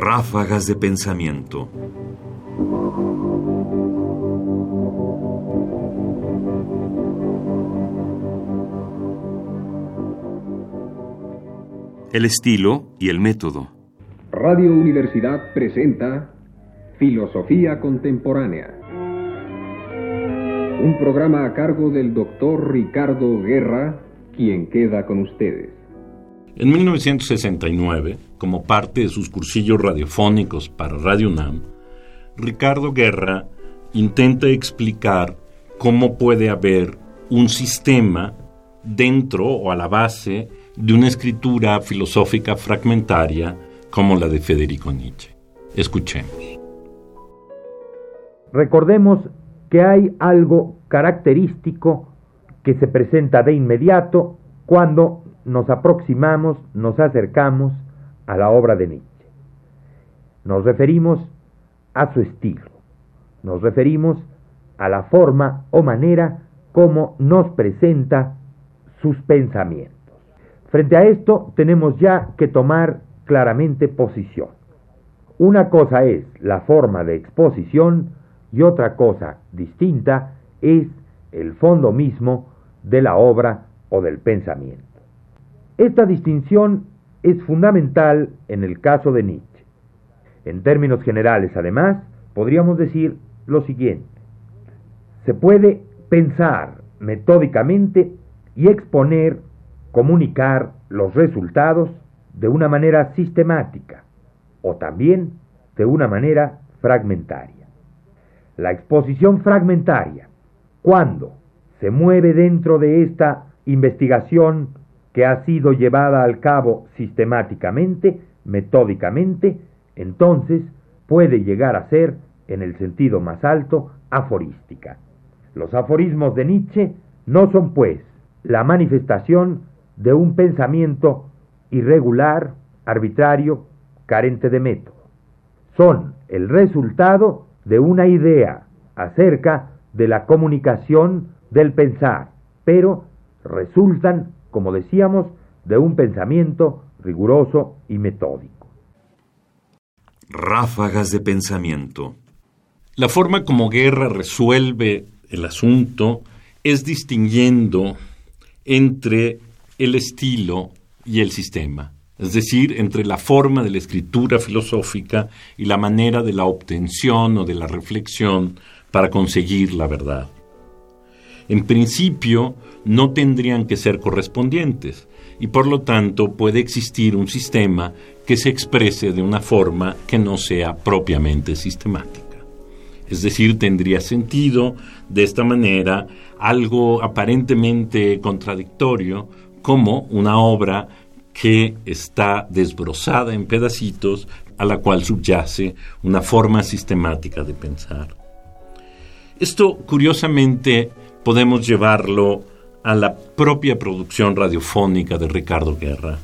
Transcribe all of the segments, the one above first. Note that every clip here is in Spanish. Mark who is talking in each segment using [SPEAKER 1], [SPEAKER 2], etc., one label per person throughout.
[SPEAKER 1] Ráfagas de pensamiento. El estilo y el método.
[SPEAKER 2] Radio Universidad presenta Filosofía Contemporánea. Un programa a cargo del doctor Ricardo Guerra, quien queda con ustedes.
[SPEAKER 1] En 1969, como parte de sus cursillos radiofónicos para Radio UNAM, Ricardo Guerra intenta explicar cómo puede haber un sistema dentro o a la base de una escritura filosófica fragmentaria como la de Federico Nietzsche. Escuchemos.
[SPEAKER 3] Recordemos que hay algo característico que se presenta de inmediato cuando nos aproximamos, nos acercamos a la obra de Nietzsche. Nos referimos a su estilo, nos referimos a la forma o manera como nos presenta sus pensamientos. Frente a esto tenemos ya que tomar claramente posición. Una cosa es la forma de exposición y otra cosa distinta es el fondo mismo de la obra o del pensamiento. Esta distinción es fundamental en el caso de Nietzsche. En términos generales, además, podríamos decir lo siguiente. Se puede pensar metódicamente y exponer comunicar los resultados de una manera sistemática o también de una manera fragmentaria. La exposición fragmentaria, cuando se mueve dentro de esta investigación que ha sido llevada al cabo sistemáticamente, metódicamente, entonces puede llegar a ser, en el sentido más alto, aforística. Los aforismos de Nietzsche no son, pues, la manifestación de un pensamiento irregular, arbitrario, carente de método. Son el resultado de una idea acerca de la comunicación del pensar, pero resultan, como decíamos, de un pensamiento riguroso y metódico.
[SPEAKER 1] Ráfagas de pensamiento. La forma como Guerra resuelve el asunto es distinguiendo entre el estilo y el sistema, es decir, entre la forma de la escritura filosófica y la manera de la obtención o de la reflexión para conseguir la verdad. En principio, no tendrían que ser correspondientes y por lo tanto puede existir un sistema que se exprese de una forma que no sea propiamente sistemática. Es decir, tendría sentido de esta manera algo aparentemente contradictorio como una obra que está desbrozada en pedacitos a la cual subyace una forma sistemática de pensar. Esto, curiosamente, podemos llevarlo a la propia producción radiofónica de Ricardo Guerra.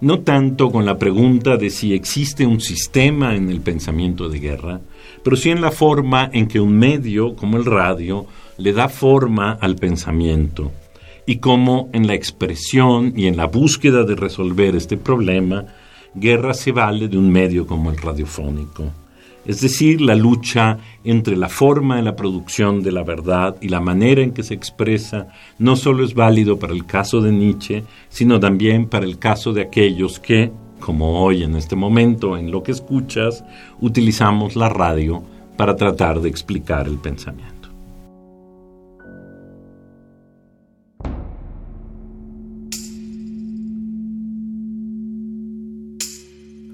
[SPEAKER 1] No tanto con la pregunta de si existe un sistema en el pensamiento de guerra, pero sí en la forma en que un medio como el radio le da forma al pensamiento y cómo en la expresión y en la búsqueda de resolver este problema, Guerra se vale de un medio como el radiofónico. Es decir, la lucha entre la forma de la producción de la verdad y la manera en que se expresa no solo es válido para el caso de Nietzsche, sino también para el caso de aquellos que, como hoy en este momento en lo que escuchas, utilizamos la radio para tratar de explicar el pensamiento.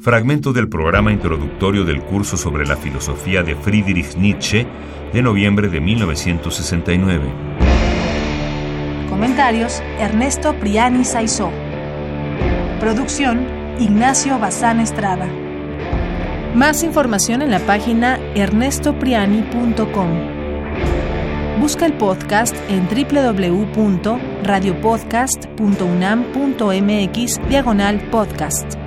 [SPEAKER 4] Fragmento del programa introductorio del curso sobre la filosofía de Friedrich Nietzsche de noviembre de 1969.
[SPEAKER 5] Comentarios Ernesto Priani Saizó. Producción Ignacio Bazán Estrada. Más información en la página ernestopriani.com. Busca el podcast en www.radiopodcast.unam.mx diagonal podcast.